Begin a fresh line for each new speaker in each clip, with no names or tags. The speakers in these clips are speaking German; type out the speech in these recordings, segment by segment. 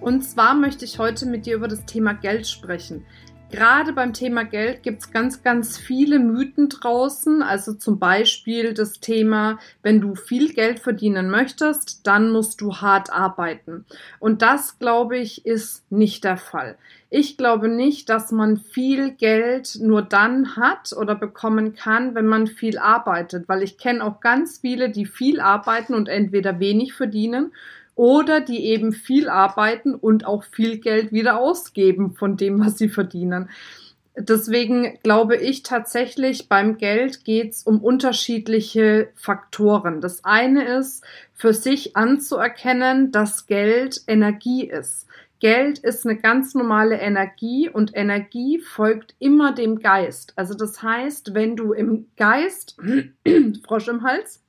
Und zwar möchte ich heute mit dir über das Thema Geld sprechen. Gerade beim Thema Geld gibt es ganz, ganz viele Mythen draußen. Also zum Beispiel das Thema, wenn du viel Geld verdienen möchtest, dann musst du hart arbeiten. Und das, glaube ich, ist nicht der Fall. Ich glaube nicht, dass man viel Geld nur dann hat oder bekommen kann, wenn man viel arbeitet, weil ich kenne auch ganz viele, die viel arbeiten und entweder wenig verdienen oder die eben viel arbeiten und auch viel Geld wieder ausgeben von dem, was sie verdienen. Deswegen glaube ich tatsächlich, beim Geld geht es um unterschiedliche Faktoren. Das eine ist, für sich anzuerkennen, dass Geld Energie ist. Geld ist eine ganz normale Energie und Energie folgt immer dem Geist. Also das heißt, wenn du im Geist, Frosch im Hals,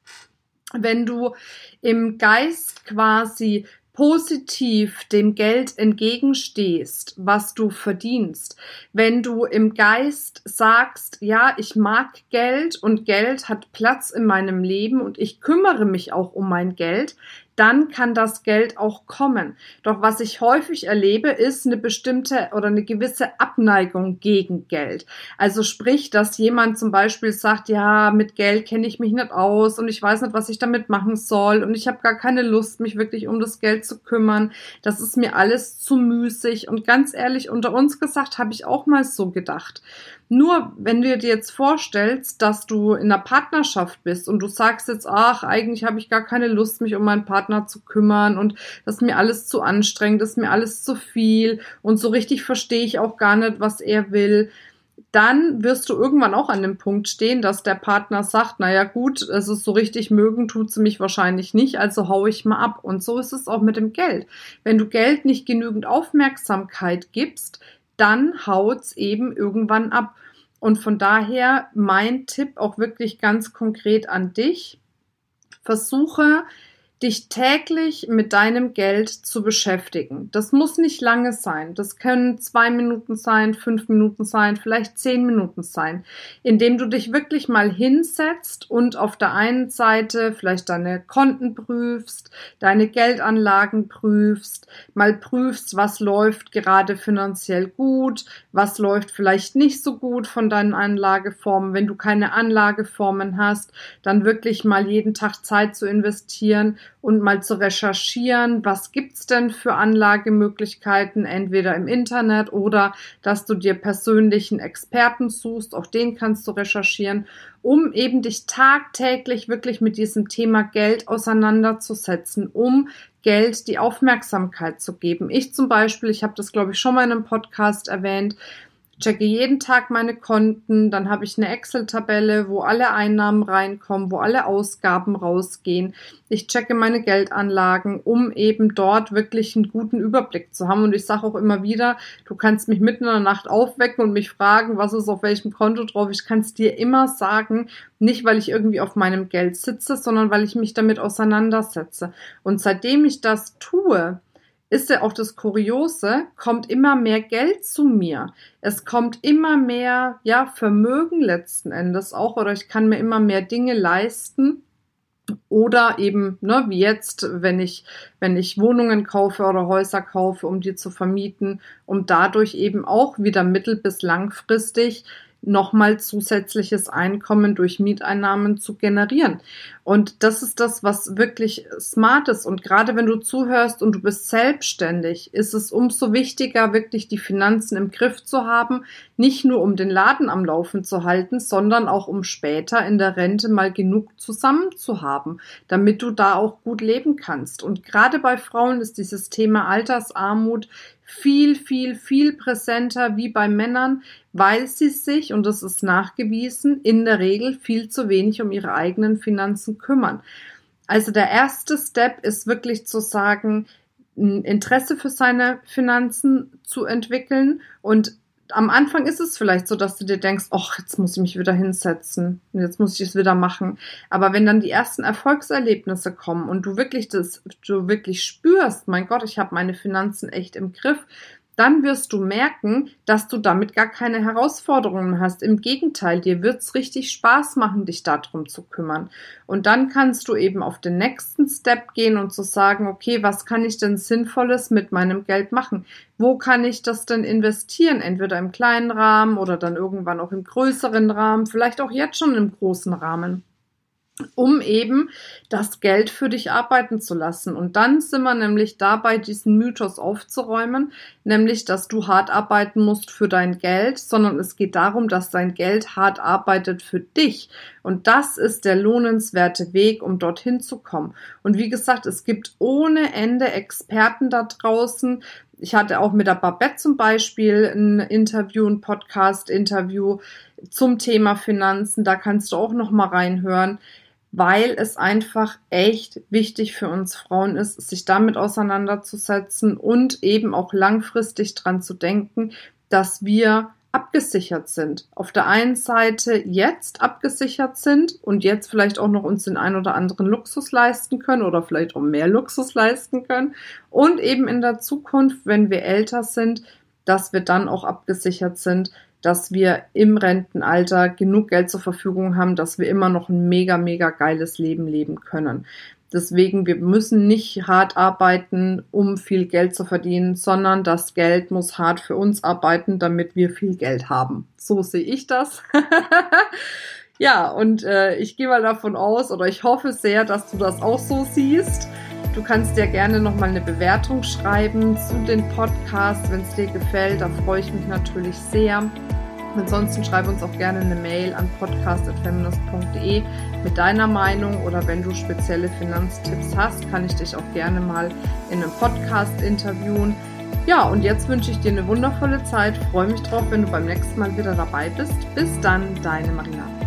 wenn du im Geist quasi positiv dem Geld entgegenstehst, was du verdienst, wenn du im Geist sagst, ja, ich mag Geld und Geld hat Platz in meinem Leben und ich kümmere mich auch um mein Geld, dann kann das Geld auch kommen. Doch was ich häufig erlebe, ist eine bestimmte oder eine gewisse Abneigung gegen Geld. Also sprich, dass jemand zum Beispiel sagt, ja, mit Geld kenne ich mich nicht aus und ich weiß nicht, was ich damit machen soll und ich habe gar keine Lust, mich wirklich um das Geld zu kümmern. Das ist mir alles zu müßig und ganz ehrlich, unter uns gesagt, habe ich auch mal so gedacht. Nur wenn du dir jetzt vorstellst, dass du in einer Partnerschaft bist und du sagst jetzt, ach, eigentlich habe ich gar keine Lust, mich um meinen Partner zu kümmern und das ist mir alles zu anstrengend, das ist mir alles zu viel und so richtig verstehe ich auch gar nicht, was er will, dann wirst du irgendwann auch an dem Punkt stehen, dass der Partner sagt, naja gut, es ist so richtig mögen, tut sie mich wahrscheinlich nicht, also hau ich mal ab. Und so ist es auch mit dem Geld. Wenn du Geld nicht genügend Aufmerksamkeit gibst, dann haut's eben irgendwann ab. Und von daher mein Tipp auch wirklich ganz konkret an dich. Versuche dich täglich mit deinem Geld zu beschäftigen. Das muss nicht lange sein. Das können zwei Minuten sein, fünf Minuten sein, vielleicht zehn Minuten sein, indem du dich wirklich mal hinsetzt und auf der einen Seite vielleicht deine Konten prüfst, deine Geldanlagen prüfst, mal prüfst, was läuft gerade finanziell gut, was läuft vielleicht nicht so gut von deinen Anlageformen. Wenn du keine Anlageformen hast, dann wirklich mal jeden Tag Zeit zu investieren und mal zu recherchieren, was gibt's denn für Anlagemöglichkeiten, entweder im Internet oder dass du dir persönlichen Experten suchst, auch den kannst du recherchieren, um eben dich tagtäglich wirklich mit diesem Thema Geld auseinanderzusetzen, um Geld die Aufmerksamkeit zu geben. Ich zum Beispiel, ich habe das glaube ich schon mal in einem Podcast erwähnt, checke jeden Tag meine Konten, dann habe ich eine Excel-Tabelle, wo alle Einnahmen reinkommen, wo alle Ausgaben rausgehen. Ich checke meine Geldanlagen, um eben dort wirklich einen guten Überblick zu haben. Und ich sage auch immer wieder, du kannst mich mitten in der Nacht aufwecken und mich fragen, was ist auf welchem Konto drauf. Ich kann es dir immer sagen, nicht weil ich irgendwie auf meinem Geld sitze, sondern weil ich mich damit auseinandersetze. Und seitdem ich das tue, ist ja auch das Kuriose, kommt immer mehr Geld zu mir. Es kommt immer mehr, ja, Vermögen letzten Endes auch, oder ich kann mir immer mehr Dinge leisten. Oder eben, ne, wie jetzt, wenn ich, wenn ich Wohnungen kaufe oder Häuser kaufe, um die zu vermieten, um dadurch eben auch wieder mittel- bis langfristig nochmal zusätzliches Einkommen durch Mieteinnahmen zu generieren. Und das ist das, was wirklich smart ist. Und gerade wenn du zuhörst und du bist selbstständig, ist es umso wichtiger, wirklich die Finanzen im Griff zu haben, nicht nur um den Laden am Laufen zu halten, sondern auch um später in der Rente mal genug zusammen zu haben, damit du da auch gut leben kannst. Und gerade bei Frauen ist dieses Thema Altersarmut viel, viel, viel präsenter wie bei Männern, weil sie sich, und das ist nachgewiesen, in der Regel viel zu wenig um ihre eigenen Finanzen kümmern. Also der erste Step ist wirklich zu sagen, ein Interesse für seine Finanzen zu entwickeln und am Anfang ist es vielleicht so, dass du dir denkst, ach, jetzt muss ich mich wieder hinsetzen, jetzt muss ich es wieder machen. Aber wenn dann die ersten Erfolgserlebnisse kommen und du wirklich das, du wirklich spürst, mein Gott, ich habe meine Finanzen echt im Griff, dann wirst du merken, dass du damit gar keine Herausforderungen hast. Im Gegenteil, dir wird's richtig Spaß machen, dich darum zu kümmern. Und dann kannst du eben auf den nächsten Step gehen und zu sagen, okay, was kann ich denn Sinnvolles mit meinem Geld machen? Wo kann ich das denn investieren? Entweder im kleinen Rahmen oder dann irgendwann auch im größeren Rahmen, vielleicht auch jetzt schon im großen Rahmen um eben das Geld für dich arbeiten zu lassen. Und dann sind wir nämlich dabei, diesen Mythos aufzuräumen, nämlich, dass du hart arbeiten musst für dein Geld, sondern es geht darum, dass dein Geld hart arbeitet für dich. Und das ist der lohnenswerte Weg, um dorthin zu kommen. Und wie gesagt, es gibt ohne Ende Experten da draußen, ich hatte auch mit der Babette zum Beispiel ein Interview, ein Podcast-Interview zum Thema Finanzen. Da kannst du auch noch mal reinhören weil es einfach echt wichtig für uns Frauen ist, sich damit auseinanderzusetzen und eben auch langfristig dran zu denken, dass wir abgesichert sind. Auf der einen Seite jetzt abgesichert sind und jetzt vielleicht auch noch uns den ein oder anderen Luxus leisten können oder vielleicht auch mehr Luxus leisten können und eben in der Zukunft, wenn wir älter sind, dass wir dann auch abgesichert sind, dass wir im Rentenalter genug Geld zur Verfügung haben, dass wir immer noch ein mega, mega geiles Leben leben können. Deswegen, wir müssen nicht hart arbeiten, um viel Geld zu verdienen, sondern das Geld muss hart für uns arbeiten, damit wir viel Geld haben. So sehe ich das. ja, und äh, ich gehe mal davon aus oder ich hoffe sehr, dass du das auch so siehst. Du kannst dir gerne nochmal eine Bewertung schreiben zu den Podcasts, wenn es dir gefällt. Da freue ich mich natürlich sehr. Ansonsten schreib uns auch gerne eine Mail an podcast.feminist.de mit deiner Meinung oder wenn du spezielle Finanztipps hast, kann ich dich auch gerne mal in einem Podcast interviewen. Ja, und jetzt wünsche ich dir eine wundervolle Zeit. Freue mich drauf, wenn du beim nächsten Mal wieder dabei bist. Bis dann, deine Marina.